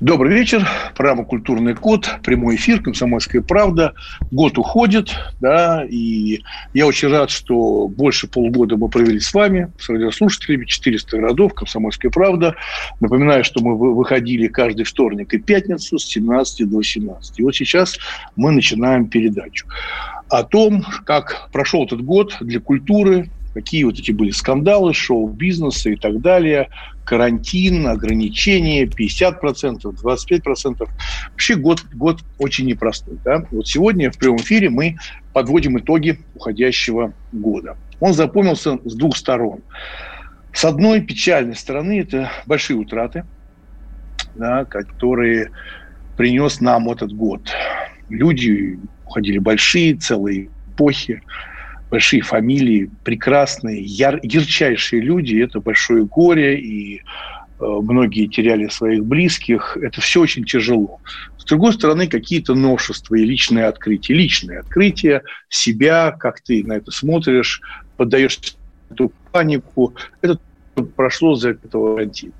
Добрый вечер. Программа «Культурный код». Прямой эфир «Комсомольская правда». Год уходит, да, и я очень рад, что больше полугода мы провели с вами, с радиослушателями, 400 городов, «Комсомольская правда». Напоминаю, что мы выходили каждый вторник и пятницу с 17 до 18. И вот сейчас мы начинаем передачу о том, как прошел этот год для культуры, какие вот эти были скандалы, шоу-бизнеса и так далее, карантин, ограничения, 50%, 25%. Вообще год, год очень непростой. Да? Вот сегодня в прямом эфире мы подводим итоги уходящего года. Он запомнился с двух сторон. С одной печальной стороны это большие утраты, да, которые принес нам этот год. Люди уходили большие, целые эпохи, большие фамилии, прекрасные, яр, ярчайшие люди. Это большое горе, и э, многие теряли своих близких. Это все очень тяжело. С другой стороны, какие-то новшества и личные открытия. Личные открытия себя, как ты на это смотришь, поддаешь эту панику. Это прошло за этого карантина.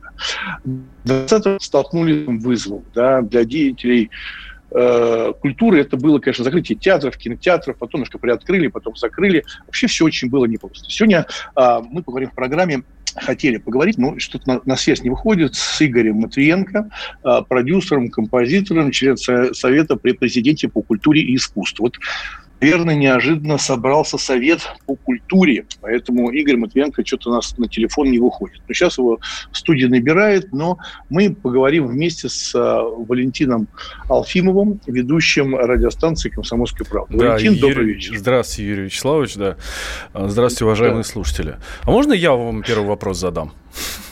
20 столкнулись с вызовом да, для деятелей Э, культуры это было, конечно, закрытие театров, кинотеатров, потом немножко приоткрыли, потом закрыли. Вообще все очень было непросто. Сегодня э, мы поговорим в программе хотели поговорить, но что-то на, на связь не выходит, с Игорем Матвиенко, э, продюсером, композитором, членом Совета при президенте по культуре и искусству. Вот наверное, неожиданно собрался совет по культуре, поэтому Игорь Матвиенко что-то у нас на телефон не выходит. Но сейчас его студия набирает, но мы поговорим вместе с uh, Валентином Алфимовым, ведущим радиостанции «Комсомольская правда». Да, Валентин, Юрий, добрый вечер. Здравствуйте, Юрий Вячеславович, да. Здравствуйте, уважаемые да. слушатели. А можно я вам первый вопрос задам?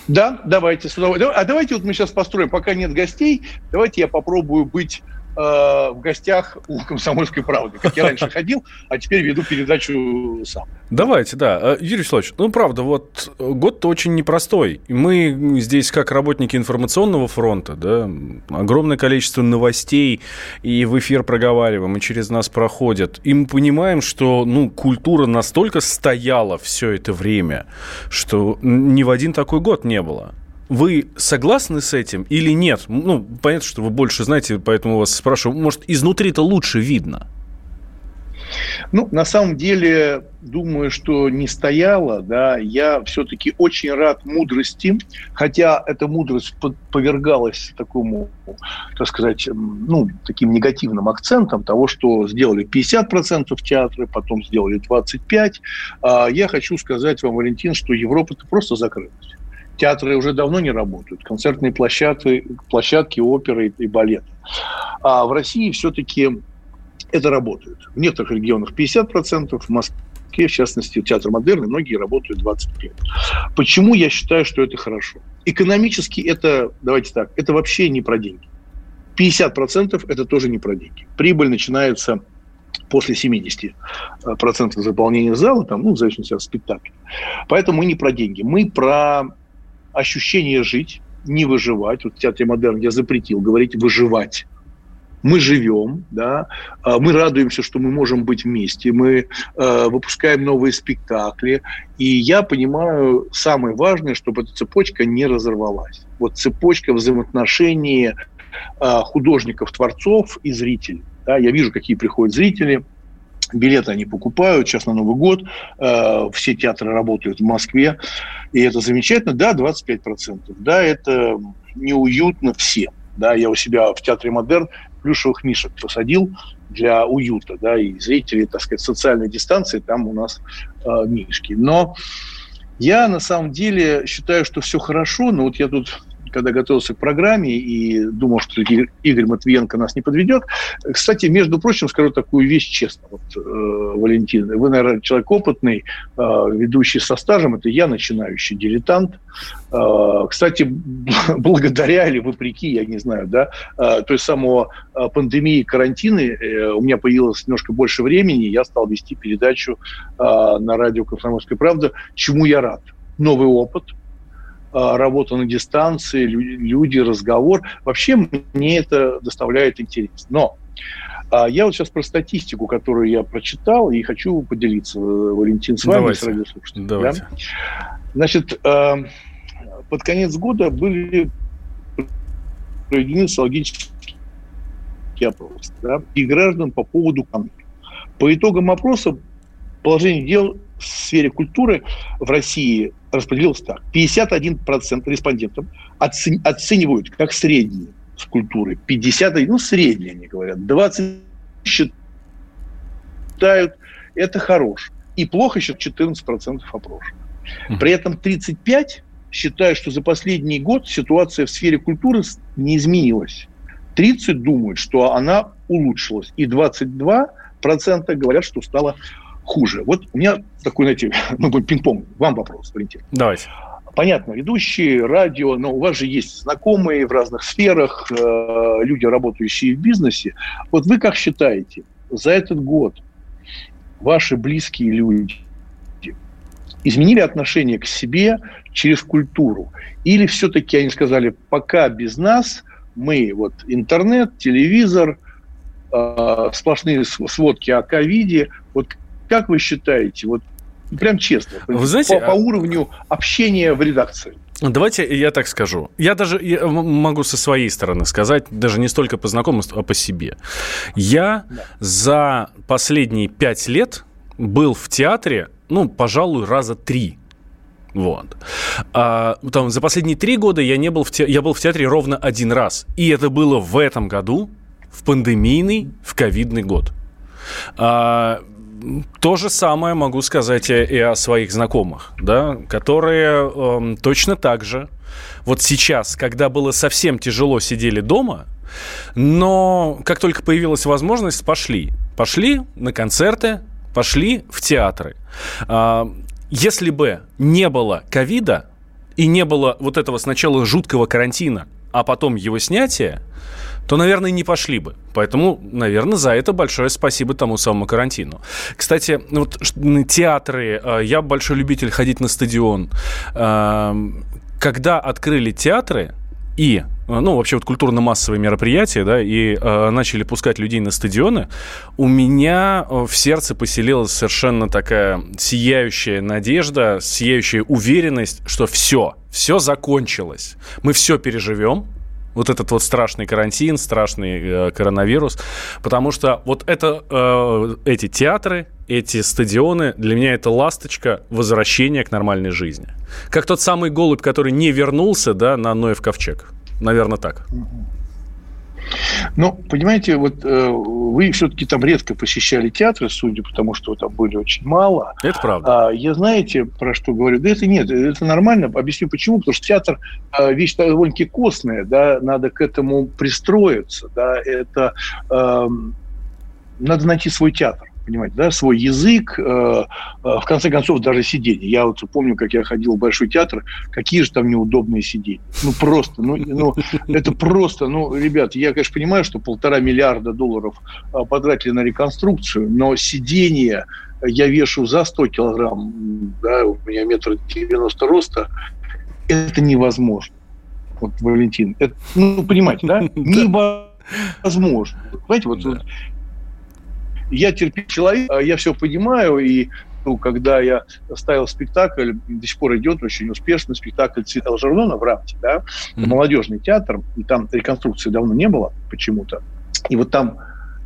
Да, давайте. А давайте вот мы сейчас построим, пока нет гостей, давайте я попробую быть в гостях у «Комсомольской правды», как я раньше ходил, а теперь веду передачу сам. Давайте, да. Э, Юрий Вячеславович, ну, правда, вот год-то очень непростой. Мы здесь, как работники информационного фронта, да, огромное количество новостей и в эфир проговариваем, и через нас проходят. И мы понимаем, что, ну, культура настолько стояла все это время, что ни в один такой год не было. Вы согласны с этим или нет? Ну, понятно, что вы больше знаете, поэтому вас спрашиваю. Может, изнутри-то лучше видно? Ну, на самом деле, думаю, что не стояло, да, я все-таки очень рад мудрости, хотя эта мудрость повергалась такому, так сказать, ну, таким негативным акцентом того, что сделали 50% театры, потом сделали 25%. А я хочу сказать вам, Валентин, что Европа-то просто закрылась театры уже давно не работают, концертные площадки, площадки оперы и балета. А в России все-таки это работает. В некоторых регионах 50%, в Москве, в частности, театр модерна, многие работают 25%. Почему я считаю, что это хорошо? Экономически это, давайте так, это вообще не про деньги. 50% это тоже не про деньги. Прибыль начинается после 70% заполнения зала, там, ну, в зависимости от спектакля. Поэтому мы не про деньги. Мы про ощущение жить, не выживать. Вот в театре модерн я запретил говорить выживать. Мы живем, да, а, мы радуемся, что мы можем быть вместе, мы э, выпускаем новые спектакли, и я понимаю самое важное, чтобы эта цепочка не разорвалась. Вот цепочка взаимоотношений э, художников, творцов и зрителей. Да, я вижу, какие приходят зрители, билеты они покупают, сейчас на Новый год, э, все театры работают в Москве, и это замечательно, да, 25%, да, это неуютно всем, да, я у себя в театре Модерн плюшевых мишек посадил для уюта, да, и зрители, так сказать, социальной дистанции, там у нас э, мишки, но я на самом деле считаю, что все хорошо, но вот я тут когда готовился к программе и думал, что Игорь Матвиенко нас не подведет. Кстати, между прочим, скажу такую вещь честно, вот, э, Валентин, вы, наверное, человек опытный, э, ведущий со стажем, это я начинающий дилетант. Э, кстати, благодаря или вопреки, я не знаю, да, э, той самой э, пандемии, карантины, э, у меня появилось немножко больше времени, я стал вести передачу э, на радио «Комсомольская правда», чему я рад. Новый опыт – работа на дистанции, люди, разговор. Вообще мне это доставляет интерес. Но а, я вот сейчас про статистику, которую я прочитал, и хочу поделиться, э, Валентин, с вами, Давайте. с радиослушателями. Давайте. Да? Значит, а, под конец года были проведены социологические опросы да, и граждан по поводу конфликта. По итогам опроса положение дел в сфере культуры в России распределилось так. 51% респондентов оцени, оценивают как средние с культуры. 51, ну, средние, они говорят. 20 считают это хорош. И плохо еще 14% опрошенных. При этом 35 считают, что за последний год ситуация в сфере культуры не изменилась. 30 думают, что она улучшилась. И 22% говорят, что стало хуже. Вот у меня такой, знаете, ну, пинг-понг. Вам вопрос, Валентин. Давайте. Понятно, ведущие, радио, но у вас же есть знакомые в разных сферах, э, люди, работающие в бизнесе. Вот вы как считаете, за этот год ваши близкие люди изменили отношение к себе через культуру? Или все-таки они сказали, пока без нас, мы вот интернет, телевизор, э, сплошные сводки о ковиде, вот как вы считаете, вот прям честно, вы знаете, по, по уровню общения в редакции? Давайте я так скажу. Я даже я могу со своей стороны сказать, даже не столько по знакомству, а по себе. Я да. за последние пять лет был в театре, ну, пожалуй, раза три. Вот. А, там, за последние три года я, не был в те... я был в театре ровно один раз. И это было в этом году, в пандемийный, в ковидный год. А, то же самое могу сказать и о своих знакомых, да, которые э, точно так же вот сейчас, когда было совсем тяжело, сидели дома, но как только появилась возможность, пошли. Пошли на концерты, пошли в театры. Э, если бы не было ковида и не было вот этого сначала жуткого карантина, а потом его снятия, то, наверное, не пошли бы. Поэтому, наверное, за это большое спасибо тому самому карантину. Кстати, вот театры, э, я большой любитель ходить на стадион. Эм, когда открыли театры, и, э, ну, вообще вот культурно-массовые мероприятия, да, и э, начали пускать людей на стадионы, у меня э, в сердце поселилась совершенно такая сияющая надежда, сияющая уверенность, что все, все закончилось. Мы все переживем, вот этот вот страшный карантин, страшный э, коронавирус, потому что вот это, э, эти театры, эти стадионы, для меня это ласточка возвращения к нормальной жизни. Как тот самый голубь, который не вернулся, да, на Ноев ковчег. Наверное, так. Ну, понимаете, вот э, вы все-таки там редко посещали театры, судя по тому, что там были очень мало. Это правда. А, я знаете, про что говорю? Да это нет, это нормально. Объясню почему. Потому что театр э, вещь довольно-таки костная, да, надо к этому пристроиться, да, это э, надо найти свой театр понимаете, да, свой язык, э, э, в конце концов, даже сиденье. Я вот помню, как я ходил в Большой театр, какие же там неудобные сиденья. Ну, просто, ну, ну это просто, ну, ребят, я, конечно, понимаю, что полтора миллиарда долларов э, потратили на реконструкцию, но сиденье я вешу за 100 килограмм, да, у меня метр девяносто роста, это невозможно. Вот, Валентин, это, ну, понимаете, да? Невозможно. Понимаете, вот я терпи человек, а я все понимаю, и ну, когда я ставил спектакль, до сих пор идет очень успешный спектакль «Цвет Алжернона» в Рамте, да, mm-hmm. молодежный театр, и там реконструкции давно не было почему-то. И вот там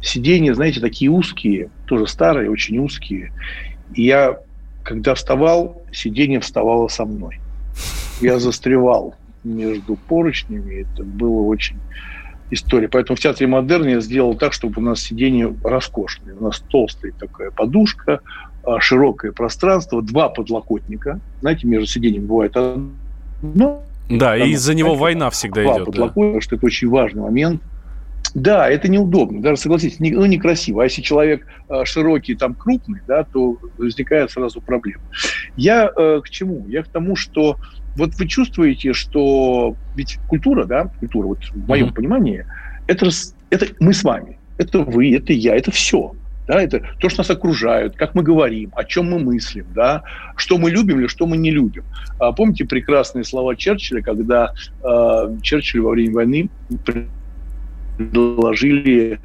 сиденья, знаете, такие узкие, тоже старые, очень узкие. И я, когда вставал, сиденье вставало со мной. Я застревал между поручнями, это было очень история. Поэтому в театре модерн я сделал так, чтобы у нас сиденье роскошное. У нас толстая такая подушка, а, широкое пространство, два подлокотника. Знаете, между сиденьем бывает одно, Да, и из-за него война всегда идет. Да. Потому что это очень важный момент. Да, это неудобно, даже согласитесь, не, ну некрасиво. А если человек э, широкий, там крупный, да, то возникает сразу проблема. Я э, к чему? Я к тому, что вот вы чувствуете, что ведь культура, да, культура, вот в моем mm-hmm. понимании, это, это мы с вами, это вы, это я, это все. Да, это то, что нас окружают, как мы говорим, о чем мы мыслим, да, что мы любим или что мы не любим. А, помните прекрасные слова Черчилля, когда э, Черчилль во время войны предложили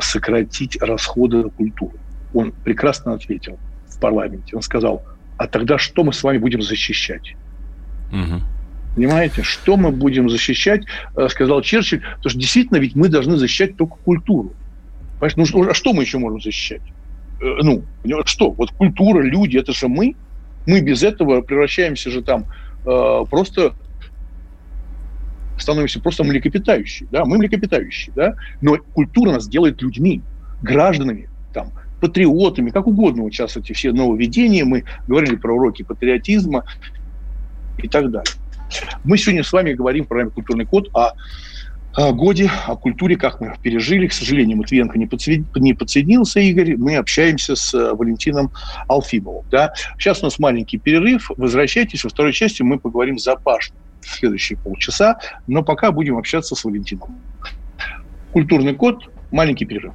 сократить расходы на культуру? Он прекрасно ответил в парламенте. Он сказал, а тогда что мы с вами будем защищать? Угу. Понимаете, что мы будем защищать, э, сказал Черчилль, потому что действительно ведь мы должны защищать только культуру. Понимаешь, ну, а что мы еще можем защищать? Э, ну, что? Вот культура, люди, это же мы. Мы без этого превращаемся же там э, просто становимся просто млекопитающие, да, мы млекопитающие, да, но культура нас делает людьми, гражданами, там, патриотами, как угодно вот сейчас эти все нововведения, мы говорили про уроки патриотизма и так далее. Мы сегодня с вами говорим про культурный код, а о годе, о культуре, как мы пережили. К сожалению, Матвиенко не, подсоедин, не подсоединился, Игорь. Мы общаемся с э, Валентином Алфимовым. Да? Сейчас у нас маленький перерыв. Возвращайтесь. Во второй части мы поговорим за Пашну в следующие полчаса. Но пока будем общаться с Валентином. Культурный код. Маленький перерыв.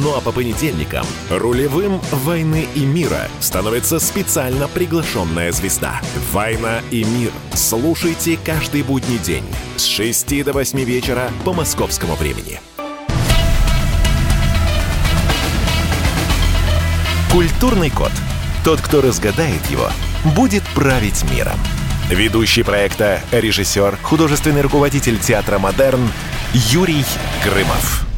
Ну а по понедельникам рулевым «Войны и мира» становится специально приглашенная звезда. «Война и мир». Слушайте каждый будний день с 6 до 8 вечера по московскому времени. Культурный код. Тот, кто разгадает его, будет править миром. Ведущий проекта, режиссер, художественный руководитель театра «Модерн» Юрий Грымов.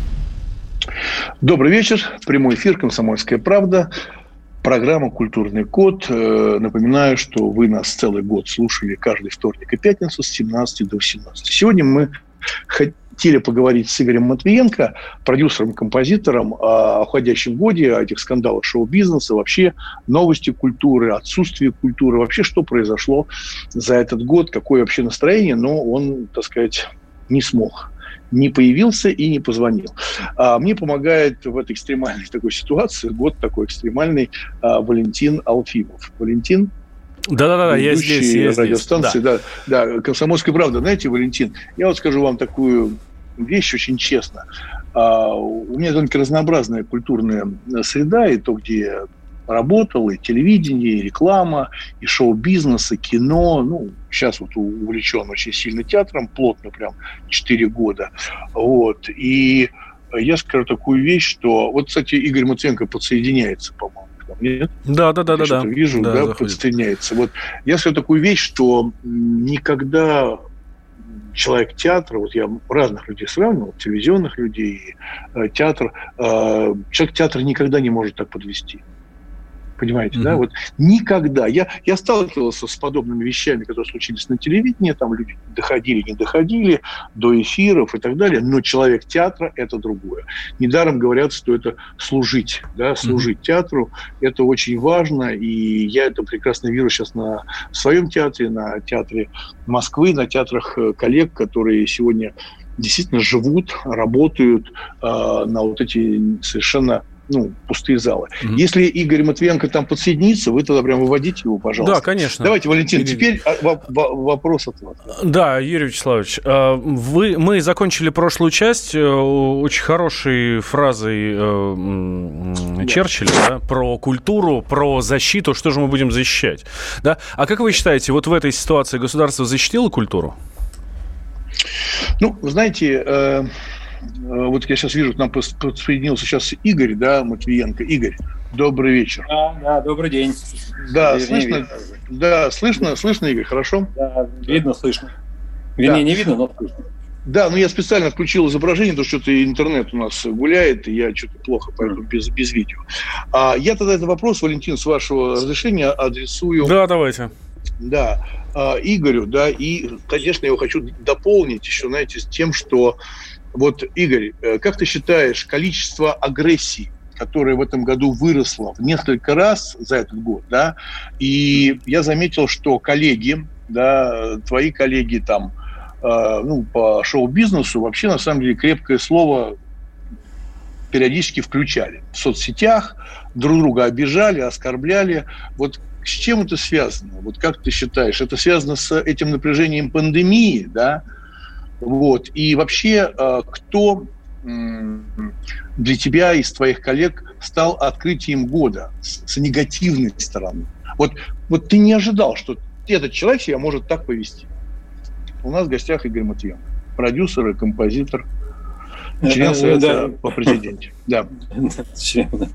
Добрый вечер. Прямой эфир «Комсомольская правда». Программа «Культурный код». Э, напоминаю, что вы нас целый год слушали каждый вторник и пятницу с 17 до 18. Сегодня мы хотели поговорить с Игорем Матвиенко, продюсером, композитором о уходящем годе, о этих скандалах шоу-бизнеса, вообще новости культуры, отсутствие культуры, вообще что произошло за этот год, какое вообще настроение, но он, так сказать, не смог не появился и не позвонил. А мне помогает в этой экстремальной такой ситуации, год такой экстремальный, а, Валентин Алфимов. Валентин, да-да-да, я здесь, я радиостанции, здесь. Да. да, да, «Комсомольская правда». Знаете, Валентин, я вот скажу вам такую вещь очень честно. А, у меня довольно разнообразная культурная среда, и то, где работал, и телевидение, и реклама, и шоу-бизнес, и кино. Ну, сейчас вот увлечен очень сильно театром, плотно прям 4 года. Вот. И я скажу такую вещь, что... Вот, кстати, Игорь Муценко подсоединяется, по-моему, к нам, нет? Да, да, да, да. да. Вижу, да, да подсоединяется. Вот я скажу такую вещь, что никогда человек театра, вот я разных людей сравнивал, телевизионных людей, э, театр, э, человек театра никогда не может так подвести. Понимаете, mm-hmm. да? Вот никогда. Я, я сталкивался с подобными вещами, которые случились на телевидении, там люди доходили, не доходили до эфиров и так далее, но человек театра – это другое. Недаром говорят, что это служить, да, служить mm-hmm. театру, это очень важно, и я это прекрасно вижу сейчас на своем театре, на театре Москвы, на театрах э, коллег, которые сегодня действительно живут, работают э, на вот эти совершенно ну, пустые залы. Mm-hmm. Если Игорь Матвиенко там подсоединится, вы тогда прям выводите его, пожалуйста. Да, конечно. Давайте, Валентин, Игорь... теперь а, вопрос от вас. Да, Юрий Вячеславович, а, вы, мы закончили прошлую часть э, очень хорошей фразой э, Черчилля да, про культуру, про защиту, что же мы будем защищать. Да? А как вы считаете, вот в этой ситуации государство защитило культуру? Ну, знаете, э, Э, вот я сейчас вижу, к нам подсоединился сейчас Игорь, да, Матвиенко. Игорь, добрый вечер. Да, да, добрый день. Да, Вернее, слышно, видно. да, слышно, слышно, Игорь, хорошо? Да, видно, слышно. Вернее, да. не видно, но слышно. Да, но я специально включил изображение, потому что что-то интернет у нас гуляет, и я что-то плохо, поэтому без, без видео. А я тогда этот вопрос, Валентин, с вашего разрешения адресую... Да, давайте. Да, а, Игорю, да, и, конечно, я его хочу дополнить еще, знаете, с тем, что вот, Игорь, э, как ты считаешь, количество агрессии, которое в этом году выросло в несколько раз за этот год, да, и я заметил, что коллеги, да, твои коллеги там, э, ну, по шоу-бизнесу вообще, на самом деле, крепкое слово периодически включали. В соцсетях друг друга обижали, оскорбляли. Вот с чем это связано? Вот как ты считаешь, это связано с этим напряжением пандемии, да, вот. И вообще, э, кто для тебя из твоих коллег стал открытием года с негативной стороны? Вот, вот ты не ожидал, что этот человек себя может так повести. У нас в гостях Игорь Матвеев, продюсер и композитор, член Совета да. по президенте. Да.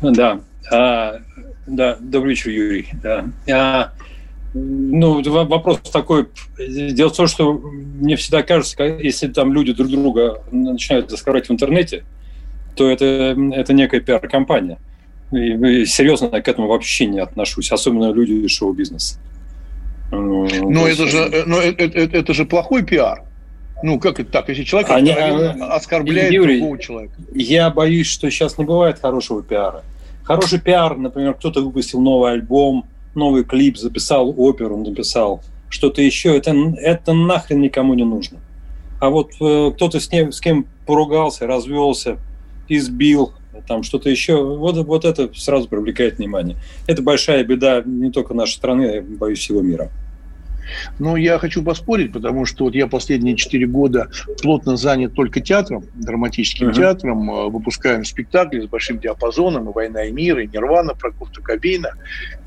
Да. А, да. Добрый вечер, Юрий. Да. Ну, вопрос такой. Дело в том, что мне всегда кажется, если там люди друг друга начинают оскорблять в интернете, то это, это некая пиар-компания. И серьезно я к этому вообще не отношусь, особенно люди из шоу-бизнеса. Ну, но это же, э, но это, это, это же плохой пиар. Ну, как это так? Если человек Они, а, оскорбляет Юрий, другого человека. Я боюсь, что сейчас не бывает хорошего пиара. Хороший пиар, например, кто-то выпустил новый альбом, новый клип, записал оперу, написал что-то еще, это, это нахрен никому не нужно. А вот э, кто-то с, ним, с кем поругался, развелся, избил, там что-то еще, вот, вот это сразу привлекает внимание. Это большая беда не только нашей страны, а, боюсь, всего мира. Ну, я хочу поспорить, потому что вот я последние четыре года плотно занят только театром, драматическим uh-huh. театром, э, выпускаем спектакли с большим диапазоном, и «Война и мир», и «Нирвана», про Курта Кобейна.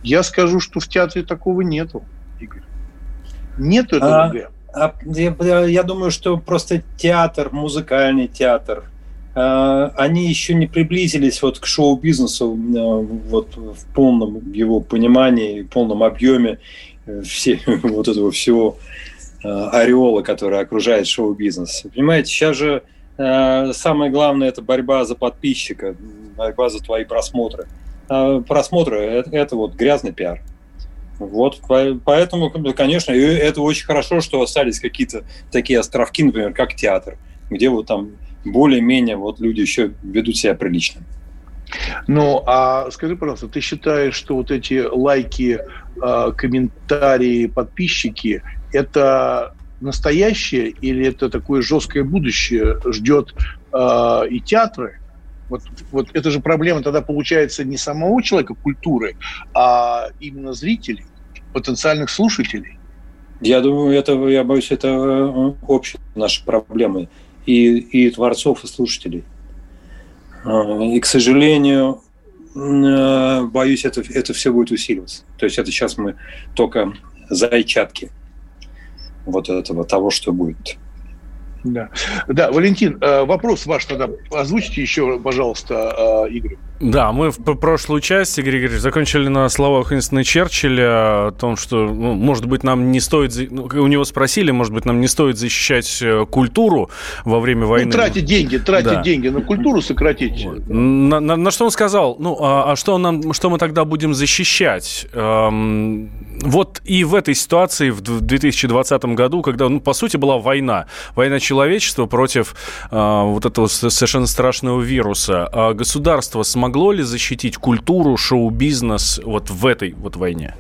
Я скажу, что в театре такого нету, Игорь. Нету этого а, а, я, я думаю, что просто театр, музыкальный театр, э, они еще не приблизились вот к шоу-бизнесу э, вот в полном его понимании, в полном объеме все, вот этого всего э, ореола, который окружает шоу-бизнес. Понимаете, сейчас же э, самое главное – это борьба за подписчика, борьба за твои просмотры. А просмотры это, – это вот грязный пиар. Вот, поэтому, конечно, это очень хорошо, что остались какие-то такие островки, например, как театр, где вот там более-менее вот люди еще ведут себя прилично. Ну, а скажи, пожалуйста, ты считаешь, что вот эти лайки, а, комментарии, подписчики – это настоящее или это такое жесткое будущее ждет а, и театры? Вот, вот это же проблема тогда получается не самого человека культуры, а именно зрителей, потенциальных слушателей. Я думаю, это, я боюсь, это э, общие наши проблемы и, и творцов, и слушателей. А, и, к сожалению, э, боюсь, это, это все будет усиливаться. То есть это сейчас мы только зайчатки вот этого того, что будет. Да, да Валентин, э, вопрос ваш тогда озвучите еще, пожалуйста, э, Игорь. Да, мы в прошлую часть, Игорь Игоревич, закончили на словах Уинстона Черчилля о том, что, ну, может быть, нам не стоит... Ну, у него спросили, может быть, нам не стоит защищать э, культуру во время ну, войны. Ну, тратить деньги, тратить да. деньги на культуру сократить. Вот. На, на, на что он сказал? Ну, а, а что, нам, что мы тогда будем защищать? Эм, вот и в этой ситуации, в 2020 году, когда, ну, по сути, была война, война человечества против э, вот этого совершенно страшного вируса, а государство смогло ли защитить культуру, шоу-бизнес вот в этой вот войне?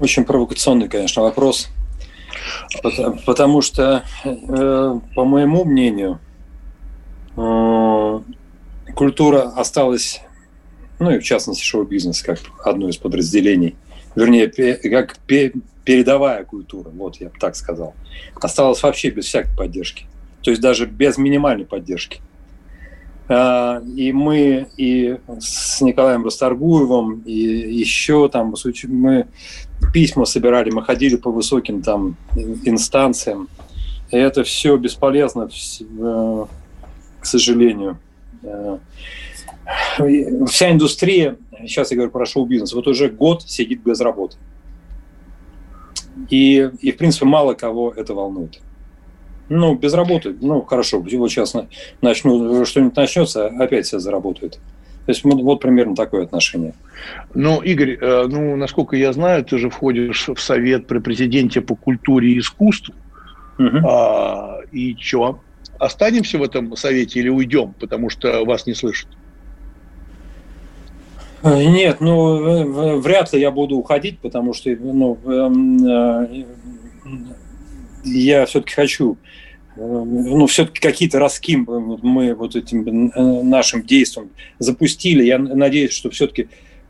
Очень провокационный, конечно, вопрос. Потому, потому что, э, по моему мнению, э, культура осталась, ну и в частности шоу-бизнес, как одно из подразделений, вернее, как передовая культура, вот я бы так сказал, осталась вообще без всякой поддержки. То есть даже без минимальной поддержки. А, и мы и с Николаем Расторгуевым, и еще там мы письма собирали, мы ходили по высоким там инстанциям. И это все бесполезно, э, к сожалению. Вся индустрия, сейчас я говорю про шоу-бизнес, вот уже год сидит без работы. И, и, в принципе, мало кого это волнует. Ну, без работы, ну, хорошо, вот сейчас начну, что-нибудь начнется, опять все заработают. То есть вот, вот примерно такое отношение. Ну, Игорь, э, ну, насколько я знаю, ты же входишь в совет при президенте по культуре и искусству. Угу. А, и что? Останемся в этом совете или уйдем, потому что вас не слышат? Э, нет, ну, вряд ли я буду уходить, потому что ну, эм, э, я все-таки хочу э, ну, все-таки какие-то раским мы вот этим нашим действием запустили. Я надеюсь, что все-таки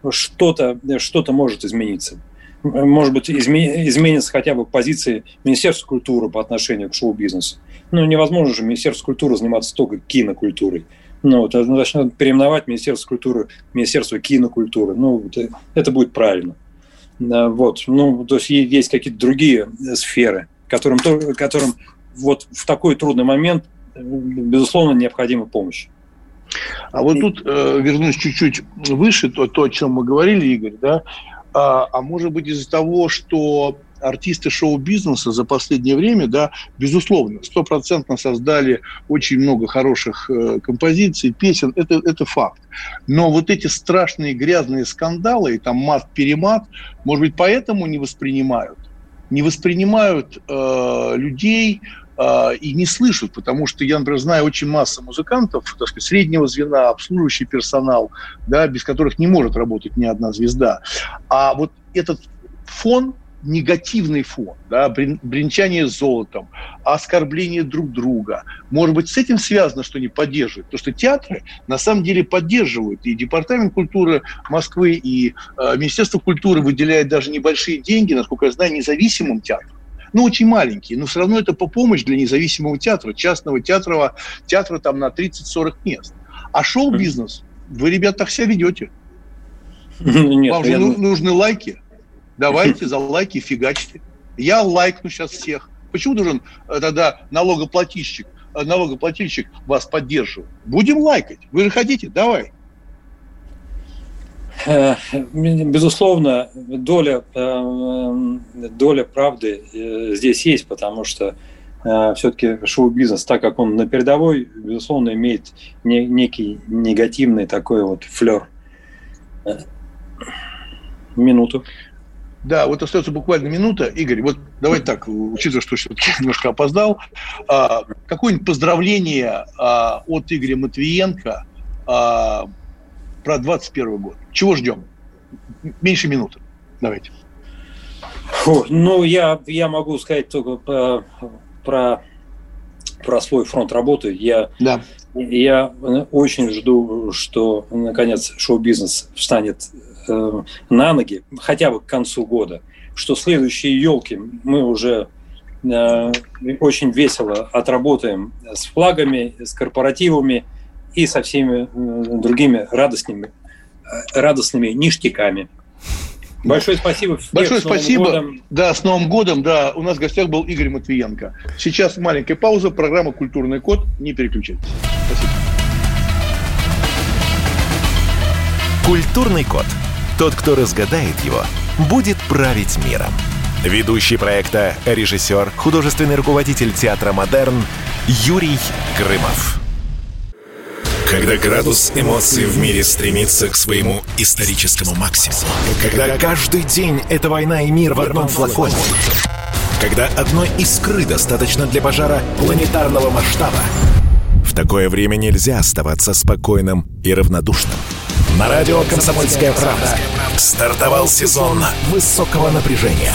что-то что может измениться. Может быть, изменится хотя бы позиции Министерства культуры по отношению к шоу-бизнесу. Ну, невозможно же Министерство культуры заниматься только кинокультурой ну, вот, начнут переименовать Министерство культуры Министерство кинокультуры. Ну, вот, э, это будет правильно. Вот, ну, то есть есть какие-то другие сферы, которым, которым вот в такой трудный момент, э, безусловно, необходима помощь. А вот тут э, вернусь чуть-чуть выше, то, то, о чем мы говорили, Игорь, да, а, а может быть из-за того, что артисты шоу-бизнеса за последнее время, да, безусловно, стопроцентно создали очень много хороших э, композиций, песен, это, это факт. Но вот эти страшные грязные скандалы, и там мат-перемат, может быть, поэтому не воспринимают. Не воспринимают э, людей, э, и не слышат, потому что я, например, знаю очень массу музыкантов, так сказать, среднего звена, обслуживающий персонал, да, без которых не может работать ни одна звезда. А вот этот фон негативный фон, да, бренчание золотом, оскорбление друг друга. Может быть, с этим связано, что они поддерживают. Потому что театры на самом деле поддерживают. И Департамент культуры Москвы, и э, Министерство культуры выделяет даже небольшие деньги, насколько я знаю, независимым театрам ну, очень маленькие, но все равно это по помощь для независимого театра, частного театра, театра там на 30-40 мест. А шоу-бизнес, вы, ребята, так себя ведете. Нет, Вам же я... нужны лайки. Давайте за лайки фигачьте. Я лайкну сейчас всех. Почему должен э, тогда налогоплательщик, э, налогоплательщик вас поддерживать? Будем лайкать. Вы же хотите? Давай. Э, безусловно, доля, доля правды здесь есть, потому что все-таки шоу-бизнес, так как он на передовой, безусловно, имеет некий негативный такой вот флер. Минуту. Да, вот остается буквально минута. Игорь, вот давай так, учитывая, что все-таки немножко опоздал, а, какое-нибудь поздравление а, от Игоря Матвиенко а, про 21 год. Чего ждем? Меньше минуты. Давайте. Фу, ну, я, я могу сказать только про, про, про свой фронт работы. Я, да. я очень жду, что, наконец, шоу-бизнес встанет Э, на ноги, хотя бы к концу года, что следующие елки мы уже э, очень весело отработаем с флагами, с корпоративами и со всеми э, другими радостными, радостными ништяками. Большое спасибо. Большое спасибо. Годом. Да, с Новым годом. Да, у нас в гостях был Игорь Матвиенко. Сейчас маленькая пауза. Программа «Культурный код». Не переключайтесь. Спасибо. «Культурный код». Тот, кто разгадает его, будет править миром. Ведущий проекта, режиссер, художественный руководитель театра «Модерн» Юрий Грымов. Когда градус эмоций в мире стремится к своему историческому максимуму. Когда каждый день — это война и мир в одном флаконе. Когда одной искры достаточно для пожара планетарного масштаба. В такое время нельзя оставаться спокойным и равнодушным. На радио «Комсомольская правда» стартовал сезон высокого напряжения.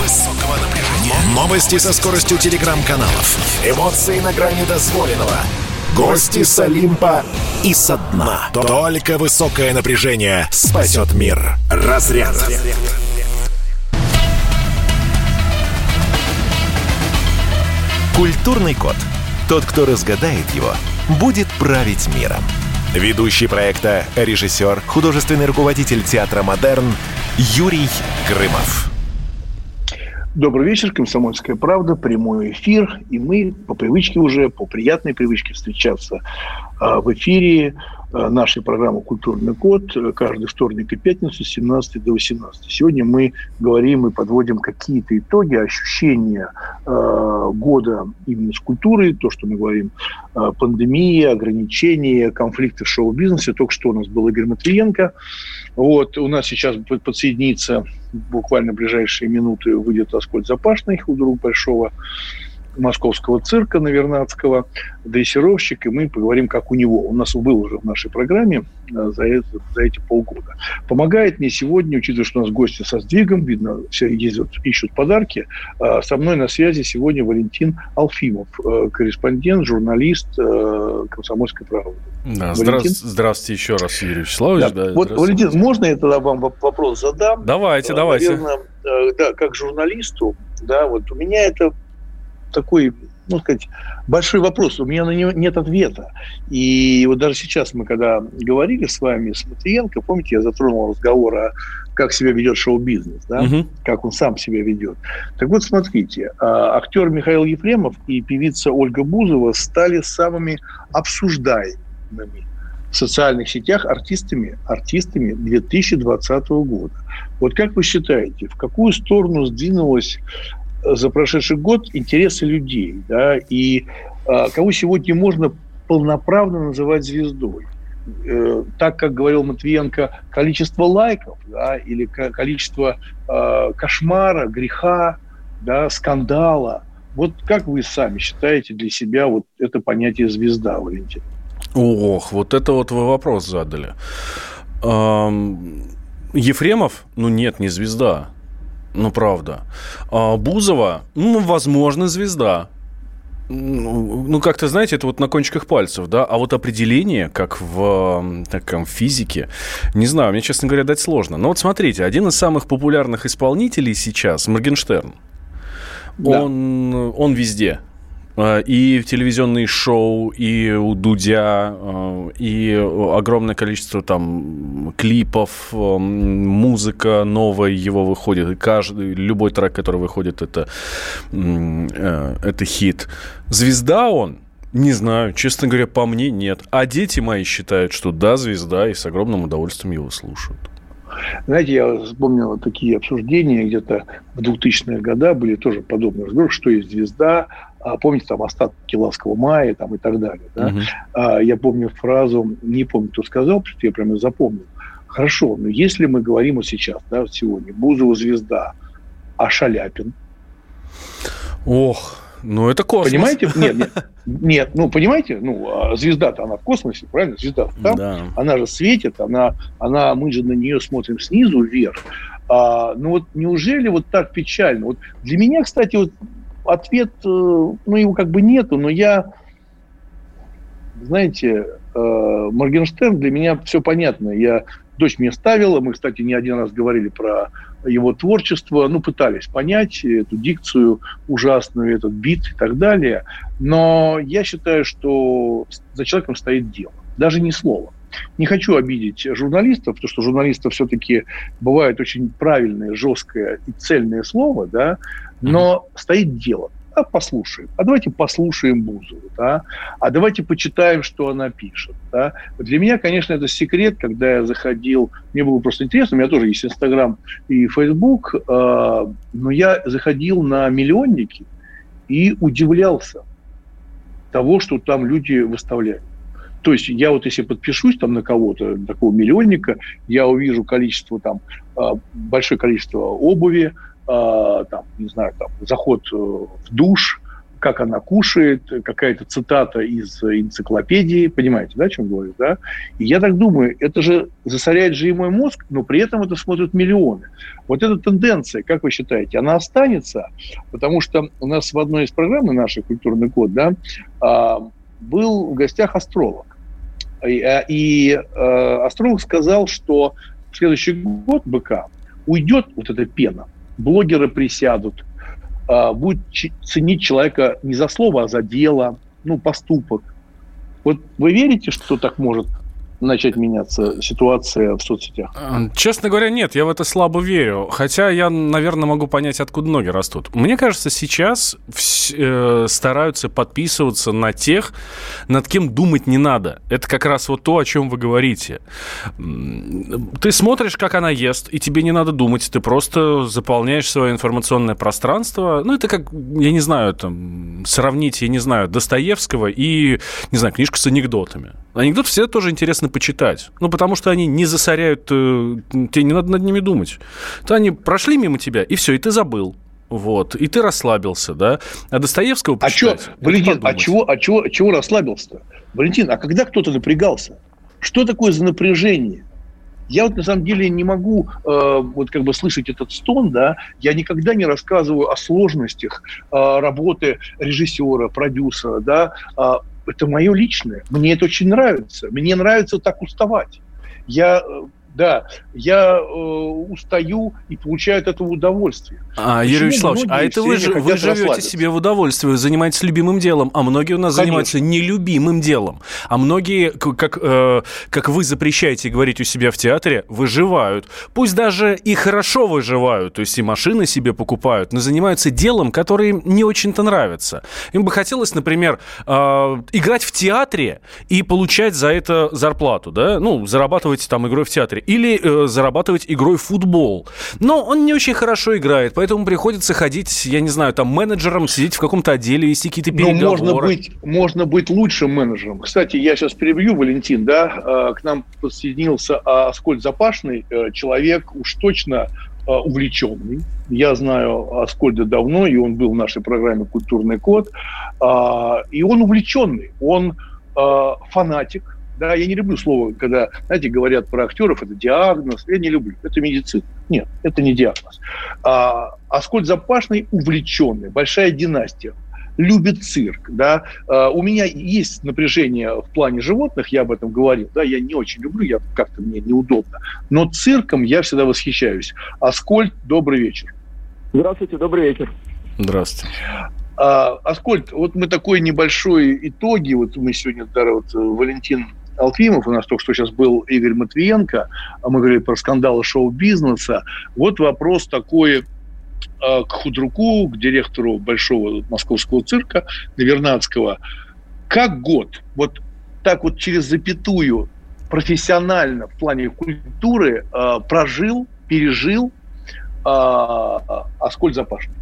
Новости со скоростью телеграм-каналов. Эмоции на грани дозволенного. Гости с Олимпа и со дна. Только высокое напряжение спасет мир. Разряд. Культурный код. Тот, кто разгадает его, будет править миром. Ведущий проекта, режиссер, художественный руководитель театра «Модерн» Юрий Грымов. Добрый вечер, «Комсомольская правда», прямой эфир. И мы по привычке уже, по приятной привычке встречаться а, в эфире нашей программы «Культурный код» каждый вторник и пятницу с 17 до 18. Сегодня мы говорим и подводим какие-то итоги, ощущения э, года именно с культурой, то, что мы говорим, э, пандемия, ограничения, конфликты в шоу-бизнесе. Только что у нас был Игорь Матвиенко. Вот, у нас сейчас подсоединится буквально в ближайшие минуты выйдет Аскольд Запашный, худрук большого московского цирка Навернадского, дрессировщик, и мы поговорим, как у него. У нас был уже в нашей программе э, за, это, за эти полгода. Помогает мне сегодня, учитывая, что у нас гости со сдвигом, видно, все ездят, ищут подарки. Э, со мной на связи сегодня Валентин Алфимов, э, корреспондент, журналист «Комсомольской правды». Да, Валентин? здравствуйте еще раз, Юрий Вячеславович. Да. Да, вот, Валентин, можно я тогда вам вопрос задам? Давайте, давайте. Наверное, да, как журналисту, да, вот у меня это такой, ну, сказать, большой вопрос. У меня на него нет ответа. И вот даже сейчас мы, когда говорили с вами, с Матвиенко, помните, я затронул разговор о как себя ведет шоу-бизнес, да? угу. как он сам себя ведет. Так вот, смотрите, а, актер Михаил Ефремов и певица Ольга Бузова стали самыми обсуждаемыми в социальных сетях артистами, артистами 2020 года. Вот как вы считаете, в какую сторону сдвинулась за прошедший год интересы людей, да, и э, кого сегодня можно полноправно называть звездой. Э, так, как говорил Матвиенко, количество лайков, да, или количество э, кошмара, греха, да, скандала. Вот как вы сами считаете для себя вот это понятие звезда, Валентин? Ох, вот это вот вы вопрос задали. Ефремов, ну нет, не звезда. Ну, правда. А Бузова, ну, возможно, звезда. Ну, ну, как-то, знаете, это вот на кончиках пальцев, да, а вот определение, как в таком физике, не знаю, мне, честно говоря, дать сложно. Но вот смотрите, один из самых популярных исполнителей сейчас, Моргенштерн, да. он, он везде. А, и в телевизионные шоу, и у Дудя, а, и огромное количество там клипов, музыка новая его выходит, и каждый, любой трек, который выходит, это, это хит. Звезда он, не знаю, честно говоря, по мне нет. А дети мои считают, что да, звезда, и с огромным удовольствием его слушают. Знаете, я вспомнил такие обсуждения где-то в 2000-х годах были тоже подобные разговоры, что есть звезда, помните, там остатки ласкового мая там, и так далее. Да? Угу. А, я помню фразу, не помню, кто сказал, что я прямо запомнил. Хорошо, но если мы говорим вот сейчас, да, вот сегодня, Бузова звезда, а Шаляпин? Ох, ну это космос. Понимаете? Нет, нет, нет ну понимаете, ну а звезда-то она в космосе, правильно? Звезда там, да. она же светит, она, она, мы же на нее смотрим снизу вверх. А, ну вот неужели вот так печально? Вот для меня, кстати, вот ответ, э, ну, его как бы нету, но я, знаете, э, Моргенштерн для меня все понятно. Я, дочь мне ставила, мы, кстати, не один раз говорили про его творчество, ну, пытались понять эту дикцию ужасную, этот бит и так далее. Но я считаю, что за человеком стоит дело, даже не слово. Не хочу обидеть журналистов, потому что журналистов все-таки бывает очень правильное, жесткое и цельное слово, да, но mm-hmm. стоит дело. А послушаем. А давайте послушаем Бузову, да? А давайте почитаем, что она пишет, да? Для меня, конечно, это секрет, когда я заходил, мне было просто интересно, у меня тоже есть Инстаграм и Фейсбук, э, но я заходил на миллионники и удивлялся того, что там люди выставляют. То есть я вот если подпишусь там на кого-то, такого миллионника, я увижу количество там, а, большое количество обуви, там, не знаю, там, заход э, в душ, как она кушает, какая-то цитата из энциклопедии, понимаете, да, о чем говорю, да? И я так думаю, это же засоряет же и мой мозг, но при этом это смотрят миллионы. Вот эта тенденция, как вы считаете, она останется? Потому что у нас в одной из программ нашей «Культурный код», да, а, был в гостях астролог. И, э, и э, астролог сказал, что следующий год БК уйдет вот эта пена, блогеры присядут, э, будет ценить человека не за слово, а за дело, ну, поступок. Вот вы верите, что так может начать меняться ситуация в соцсетях? Честно говоря, нет, я в это слабо верю. Хотя я, наверное, могу понять, откуда ноги растут. Мне кажется, сейчас э, стараются подписываться на тех, над кем думать не надо. Это как раз вот то, о чем вы говорите. Ты смотришь, как она ест, и тебе не надо думать. Ты просто заполняешь свое информационное пространство. Ну, это как, я не знаю, там, сравнить, я не знаю, Достоевского и, не знаю, книжку с анекдотами. Анекдоты всегда тоже интересно почитать. Ну, потому что они не засоряют, э, тебе не надо над ними думать. То они прошли мимо тебя, и все, и ты забыл. Вот, и ты расслабился, да? А Достоевского почитать... А, чё, Валентин, а чего, а чего, чего расслабился-то? Валентин, а когда кто-то напрягался? Что такое за напряжение? Я вот на самом деле не могу э, вот как бы слышать этот стон, да, я никогда не рассказываю о сложностях э, работы режиссера, продюсера, да, э, это мое личное. Мне это очень нравится. Мне нравится так уставать. Я э, да, я э, устаю и получаю от этого удовольствие. А, Юрий Вячеславович, а это вы, же, вы живете себе в удовольствие, вы занимаетесь любимым делом, а многие у нас Конечно. занимаются нелюбимым делом. А многие, как, э, как вы запрещаете говорить у себя в театре, выживают. Пусть даже и хорошо выживают, то есть и машины себе покупают, но занимаются делом, которое им не очень-то нравится. Им бы хотелось, например, э, играть в театре и получать за это зарплату, да? Ну, зарабатывать там игрой в театре или э, зарабатывать игрой в футбол. Но он не очень хорошо играет, поэтому приходится ходить, я не знаю, там менеджером, сидеть в каком-то отделе, вести какие-то переговоры. Но можно быть, можно быть лучшим менеджером. Кстати, я сейчас перебью, Валентин, да, э, к нам подсоединился Аскольд Запашный, э, человек уж точно э, увлеченный. Я знаю Аскольда давно, и он был в нашей программе «Культурный код». А, и он увлеченный, он фанатик, да, я не люблю слово, когда, знаете, говорят про актеров, это диагноз. Я не люблю. Это медицина. Нет, это не диагноз. А, Аскольд Запашный увлеченный, большая династия любит цирк, да. А, у меня есть напряжение в плане животных, я об этом говорил, да, я не очень люблю, я как-то мне неудобно, но цирком я всегда восхищаюсь. Аскольд, добрый вечер. Здравствуйте, добрый вечер. Здравствуйте. А, Аскольд, вот мы такой небольшой итоги, вот мы сегодня, да, вот Валентин Алфимов, у нас только что сейчас был Игорь Матвиенко, а мы говорили про скандалы шоу-бизнеса. Вот вопрос такой э, к худруку, к директору большого московского цирка Навернадского. Как год, вот так вот через запятую профессионально в плане культуры э, прожил, пережил э, Аскольд Запашный?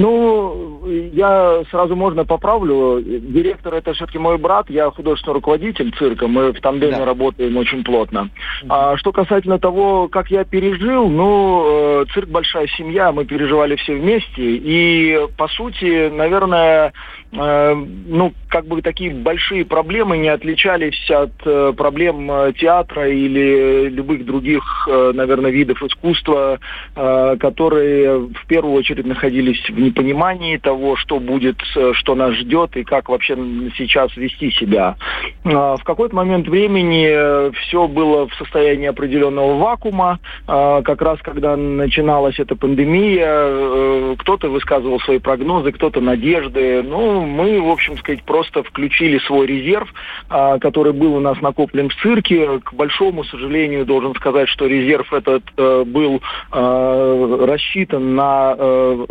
Ну, я сразу можно поправлю. Директор это все-таки мой брат, я художественный руководитель цирка, мы в тандеме да. работаем очень плотно. А что касательно того, как я пережил, ну, э, цирк большая семья, мы переживали все вместе, и по сути, наверное, Э, ну, как бы такие большие проблемы не отличались от э, проблем театра или любых других, наверное, видов искусства, которые в первую очередь находились в непонимании того, что будет, что нас ждет и как вообще сейчас вести себя. В какой-то момент времени все было в состоянии определенного вакуума. Как раз когда начиналась эта пандемия, кто-то высказывал свои прогнозы, кто-то надежды. Ну, мы, в общем сказать, просто включили свой резерв, а, который был у нас накоплен в цирке. К большому сожалению, должен сказать, что резерв этот э, был э, рассчитан на э,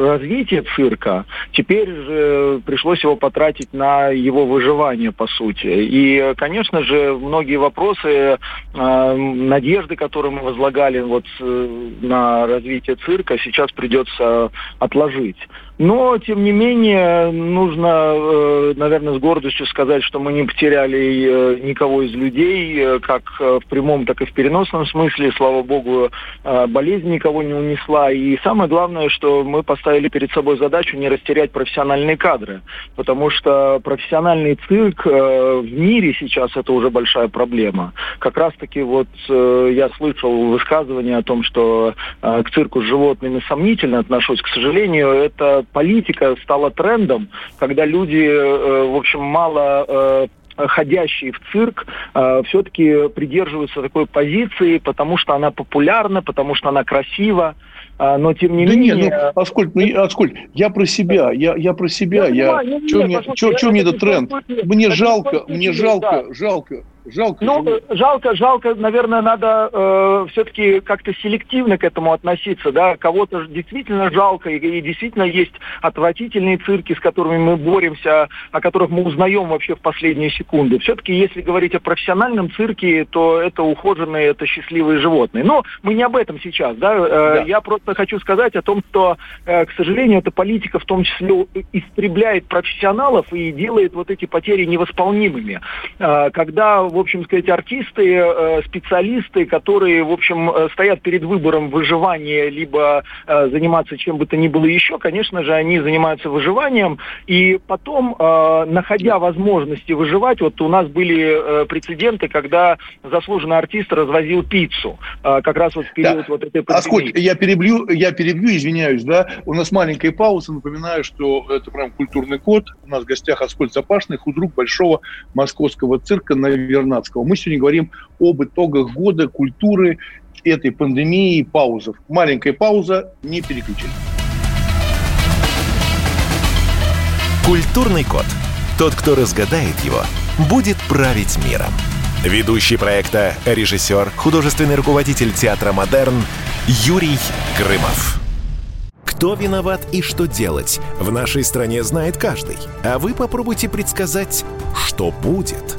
развитие цирка. Теперь же пришлось его потратить на его выживание, по сути. И, конечно же, многие вопросы, надежды, которые мы возлагали вот на развитие цирка, сейчас придется отложить. Но, тем не менее, нужно, э, наверное, с гордостью сказать, что мы не потеряли э, никого из людей, э, как в прямом, так и в переносном смысле. Слава богу, болезнь никого не унесла. И самое главное, что мы поставили перед собой задачу не растерять профессиональные кадры, потому что профессиональный цирк в мире сейчас это уже большая проблема. Как раз-таки вот я слышал высказывание о том, что к цирку с животными сомнительно отношусь. К сожалению, эта политика стала трендом, когда люди, э, в общем, мало э, ходящие в цирк э, все-таки придерживаются такой позиции, потому что она популярна, потому что она красива. А, но тем не да менее... Нет, ну, Аскольд, ну, Аскольд, я про себя, я, я про себя, я, я... что мне, этот тренд? Мне жалко, мне жалко, жалко, Жалко. Ну, живут. жалко, жалко, наверное, надо э, все-таки как-то селективно к этому относиться, да. Кого-то действительно жалко, и, и действительно есть отвратительные цирки, с которыми мы боремся, о которых мы узнаем вообще в последние секунды. Все-таки, если говорить о профессиональном цирке, то это ухоженные, это счастливые животные. Но мы не об этом сейчас, да. Э, да. Я просто хочу сказать о том, что, э, к сожалению, эта политика в том числе истребляет профессионалов и делает вот эти потери невосполнимыми. Э, когда общем сказать, артисты, э, специалисты, которые, в общем, э, стоят перед выбором выживания, либо э, заниматься чем бы то ни было еще, конечно же, они занимаются выживанием, и потом, находя возможности выживать, вот у нас были прецеденты, когда заслуженный артист развозил пиццу, как раз вот в период да. вот этой пандемии. Аскольд, я перебью, я перебью, извиняюсь, да, у нас маленькая пауза, напоминаю, что это прям культурный код, у нас в гостях Аскольд Запашный, худрук большого московского цирка, наверное, Вернадского. Мы сегодня говорим об итогах года культуры этой пандемии и паузах. Маленькая пауза, не переключайтесь. Культурный код. Тот, кто разгадает его, будет править миром. Ведущий проекта, режиссер, художественный руководитель театра «Модерн» Юрий Грымов. Кто виноват и что делать, в нашей стране знает каждый. А вы попробуйте предсказать, что будет –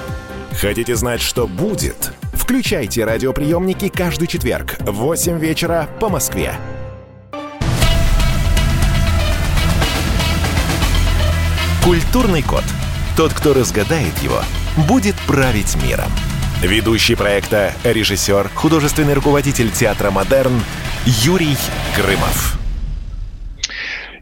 Хотите знать, что будет? Включайте радиоприемники каждый четверг в 8 вечера по Москве. Культурный код. Тот, кто разгадает его, будет править миром. Ведущий проекта, режиссер, художественный руководитель театра «Модерн» Юрий Грымов.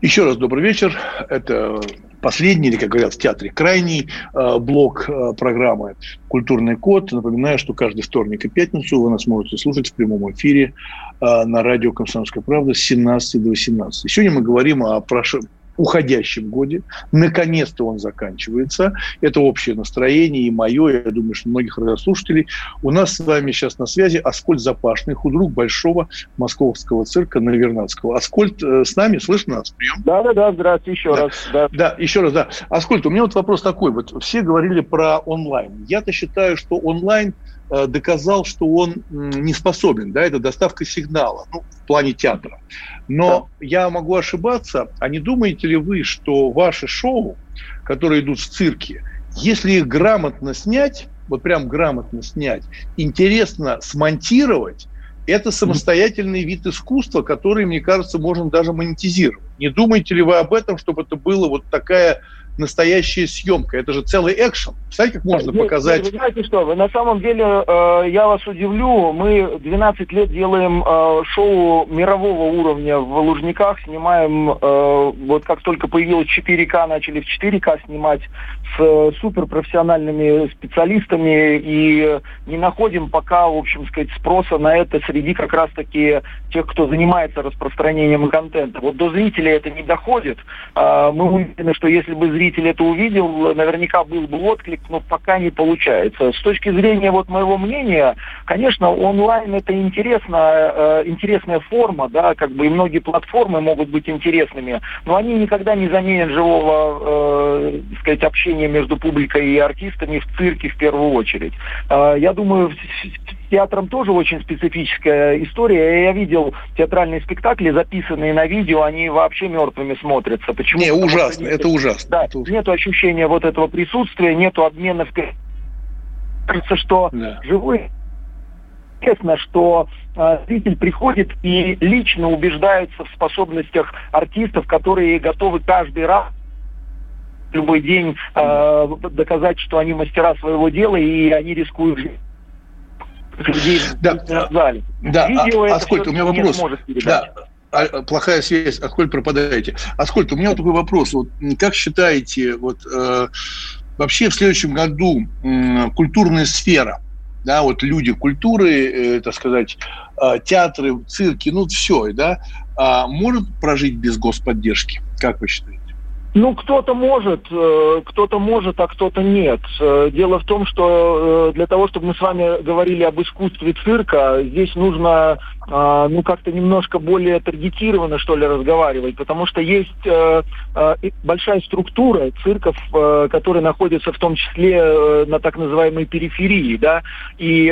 Еще раз добрый вечер. Это последний, или, как говорят в театре, крайний э, блок э, программы «Культурный код». Напоминаю, что каждый вторник и пятницу вы нас можете слушать в прямом эфире э, на радио «Комсомольская правда» с 17 до 18. Сегодня мы говорим о прош уходящем годе. Наконец-то он заканчивается. Это общее настроение и мое, я думаю, что многих радиослушателей. У нас с вами сейчас на связи Аскольд Запашный, худрук большого московского цирка Навернадского. Аскольд э, с нами, слышно нас? Прием? Да-да-да, здравствуйте еще да. раз. Да. да, еще раз, да. Аскольд, у меня вот вопрос такой. Вот все говорили про онлайн. Я-то считаю, что онлайн доказал, что он не способен, да, это доставка сигнала, ну, в плане театра. Но да. я могу ошибаться. А не думаете ли вы, что ваши шоу, которые идут в цирке, если их грамотно снять, вот прям грамотно снять, интересно смонтировать, это самостоятельный вид искусства, который, мне кажется, можно даже монетизировать. Не думаете ли вы об этом, чтобы это было вот такая настоящая съемка. Это же целый экшен. Представляете, как можно Нет, показать... Вы знаете что, вы на самом деле, э, я вас удивлю, мы 12 лет делаем э, шоу мирового уровня в Лужниках, снимаем, э, вот как только появилось 4К, начали в 4К снимать с э, суперпрофессиональными специалистами и не находим пока, в общем сказать, спроса на это среди как раз-таки тех, кто занимается распространением контента. Вот до зрителей это не доходит. Э, мы уверены, что если бы зрители зритель это увидел, наверняка был бы отклик, но пока не получается. С точки зрения вот моего мнения, конечно, онлайн это интересно, э, интересная форма, да, как бы и многие платформы могут быть интересными, но они никогда не заменят живого, э, сказать, общения между публикой и артистами в цирке в первую очередь. Э, я думаю, с театром тоже очень специфическая история. Я видел театральные спектакли, записанные на видео, они вообще мертвыми смотрятся. Почему? Не, ужасно, это ужасно. Да, это ужасно. нету ощущения вот этого присутствия, нету обмена в кажется, что да. живой Естественно, что э, зритель приходит и лично убеждается в способностях артистов, которые готовы каждый раз любой день э, доказать, что они мастера своего дела и они рискуют людей да. зале. Да, Видео а, Аскольд, у меня вопрос. Да. А, плохая связь, Аскольд, пропадаете. Аскольд, у меня такой вопрос. Вот, как считаете, вот, э, вообще в следующем году э, культурная сфера, да, вот люди культуры, э, так сказать, э, театры, цирки, ну все, да, э, может прожить без господдержки? Как вы считаете? Ну, кто-то может, э, кто-то может, а кто-то нет. Э, дело в том, что э, для того, чтобы мы с вами говорили об искусстве цирка, здесь нужно ну, как-то немножко более таргетированно, что ли, разговаривать, потому что есть большая структура цирков, которые находятся в том числе на так называемой периферии, да, и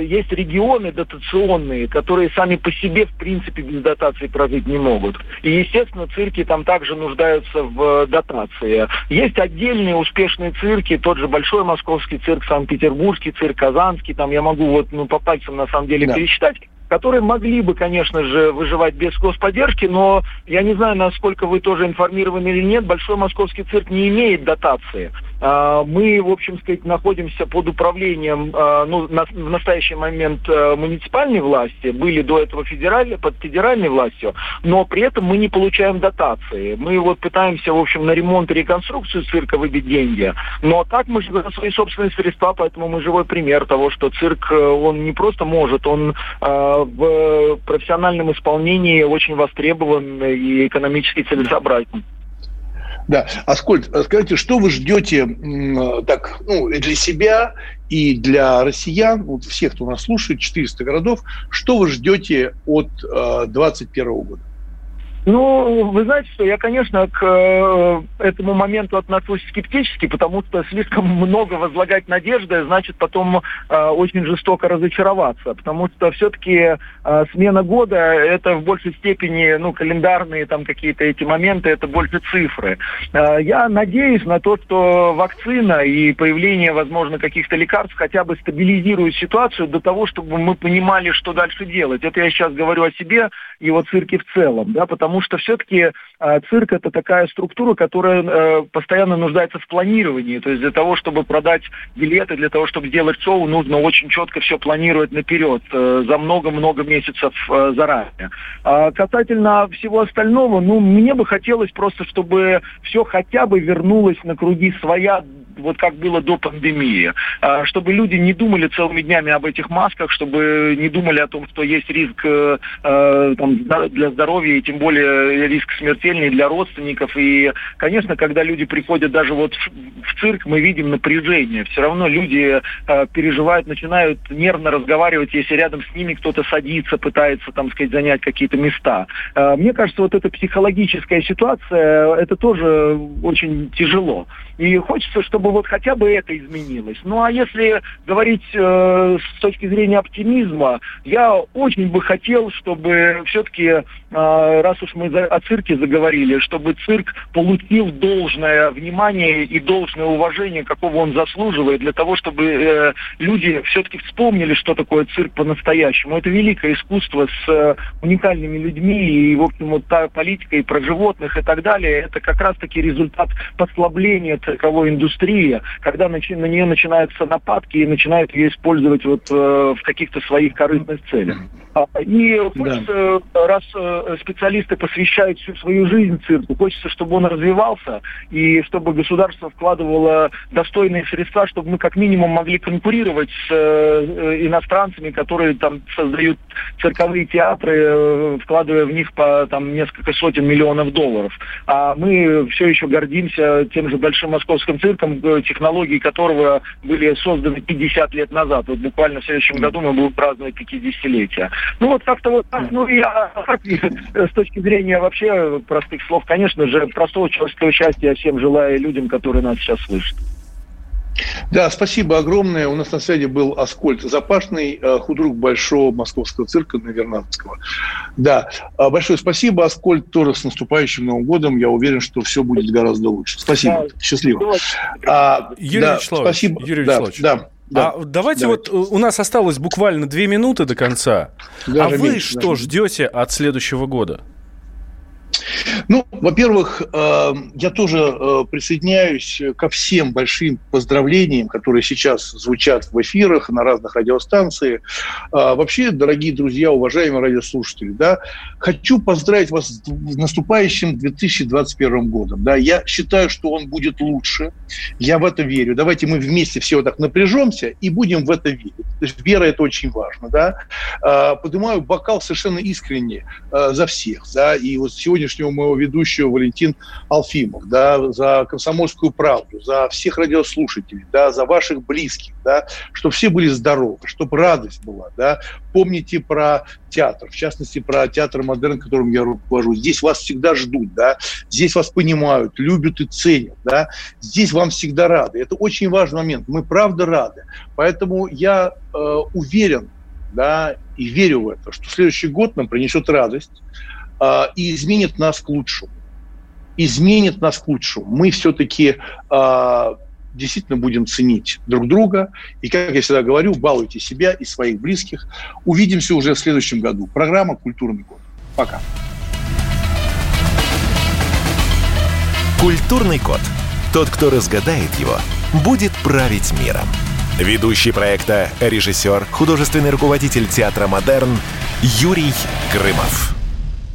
есть регионы дотационные, которые сами по себе, в принципе, без дотации прожить не могут. И, естественно, цирки там также нуждаются в дотации. Есть отдельные успешные цирки, тот же Большой Московский цирк, Санкт-Петербургский цирк, Казанский, там я могу вот, ну, по пальцам, на самом деле, да. пересчитать, которые могли бы, конечно же, выживать без господдержки, но я не знаю, насколько вы тоже информированы или нет, Большой Московский цирк не имеет дотации. А, мы, в общем сказать, находимся под управлением, а, ну, в настоящий момент а, муниципальной власти, были до этого федеральной, под федеральной властью, но при этом мы не получаем дотации. Мы вот пытаемся, в общем, на ремонт и реконструкцию цирка выбить деньги, но так мы за свои собственные средства, поэтому мы живой пример того, что цирк, э, он не просто может, он в профессиональном исполнении очень востребован и экономически целесообразен. Да. Аскольд, скажите, что вы ждете так, ну, для себя и для россиян, вот всех, кто нас слушает, 400 городов, что вы ждете от 2021 э, года? Ну, вы знаете, что я, конечно, к э, этому моменту отношусь скептически, потому что слишком много возлагать надежды, значит потом э, очень жестоко разочароваться, потому что все-таки э, смена года это в большей степени, ну, календарные там какие-то эти моменты, это больше цифры. Э, я надеюсь на то, что вакцина и появление, возможно, каких-то лекарств хотя бы стабилизирует ситуацию до того, чтобы мы понимали, что дальше делать. Это я сейчас говорю о себе и о цирке в целом, да, потому потому что все-таки э, цирк это такая структура, которая э, постоянно нуждается в планировании. То есть для того, чтобы продать билеты, для того, чтобы сделать шоу, нужно очень четко все планировать наперед, э, за много-много месяцев э, заранее. А касательно всего остального, ну, мне бы хотелось просто, чтобы все хотя бы вернулось на круги своя вот как было до пандемии, а, чтобы люди не думали целыми днями об этих масках, чтобы не думали о том, что есть риск э, э, там, для здоровья и тем более риск смертельный для родственников. И, конечно, когда люди приходят даже вот в цирк, мы видим напряжение. Все равно люди э, переживают, начинают нервно разговаривать, если рядом с ними кто-то садится, пытается, там сказать, занять какие-то места. Мне кажется, вот эта психологическая ситуация, это тоже очень тяжело. И хочется, чтобы вот хотя бы это изменилось. Ну а если говорить э, с точки зрения оптимизма, я очень бы хотел, чтобы все-таки, э, раз уж мы за, о цирке заговорили, чтобы цирк получил должное внимание и должное уважение, какого он заслуживает, для того, чтобы э, люди все-таки вспомнили, что такое цирк по-настоящему. Это великое искусство с э, уникальными людьми и, в общем, вот та политика и про животных и так далее. Это как раз-таки результат послабления цирковой индустрии когда на, на нее начинаются нападки и начинают ее использовать вот э, в каких-то своих корыстных целях. А, и хочется, да. раз э, специалисты посвящают всю свою жизнь цирку, хочется, чтобы он развивался и чтобы государство вкладывало достойные средства, чтобы мы как минимум могли конкурировать с э, иностранцами, которые там создают цирковые театры, вкладывая в них по там несколько сотен миллионов долларов. А мы все еще гордимся тем же большим московским цирком, технологии которого были созданы 50 лет назад. Вот буквально в следующем году мы будем праздновать 50-летие. Ну вот как-то вот так. Ну и а, с точки зрения вообще простых слов, конечно же, простого человеческого счастья я всем желаю людям, которые нас сейчас слышат. Да, спасибо огромное. У нас на связи был Аскольд Запашный, э, худрук Большого Московского цирка Навернадского. Да, э, большое спасибо, Аскольд, тоже с наступающим Новым годом. Я уверен, что все будет гораздо лучше. Спасибо, да. счастливо. А, Юрий да, Вячеславович, спасибо. Юрий Вячеславович. Да, да. Да, а давайте, давайте вот у нас осталось буквально две минуты до конца. Даже а вы меньше, что даже. ждете от следующего года? Ну, во-первых, э, я тоже э, присоединяюсь ко всем большим поздравлениям, которые сейчас звучат в эфирах на разных радиостанциях. А, вообще, дорогие друзья, уважаемые радиослушатели, да, хочу поздравить вас с наступающим 2021 годом. Да, я считаю, что он будет лучше. Я в это верю. Давайте мы вместе все вот так напряжемся и будем в это верить. То есть вера – это очень важно. Да. А, поднимаю бокал совершенно искренне э, за всех. Да, и вот сегодня сегодняшнего моего ведущего Валентин Алфимов, да, за комсомольскую правду, за всех радиослушателей, да, за ваших близких, да, чтобы все были здоровы, чтобы радость была, да. Помните про театр, в частности, про театр модерн, которым я руковожу. Здесь вас всегда ждут, да, здесь вас понимают, любят и ценят, да, здесь вам всегда рады. Это очень важный момент. Мы правда рады. Поэтому я э, уверен, да, и верю в это, что следующий год нам принесет радость, и изменит нас к лучшему. Изменит нас к лучшему. Мы все-таки э, действительно будем ценить друг друга. И, как я всегда говорю, балуйте себя и своих близких. Увидимся уже в следующем году. Программа «Культурный год». Пока. Культурный код. Тот, кто разгадает его, будет править миром. Ведущий проекта, режиссер, художественный руководитель театра «Модерн» Юрий Грымов.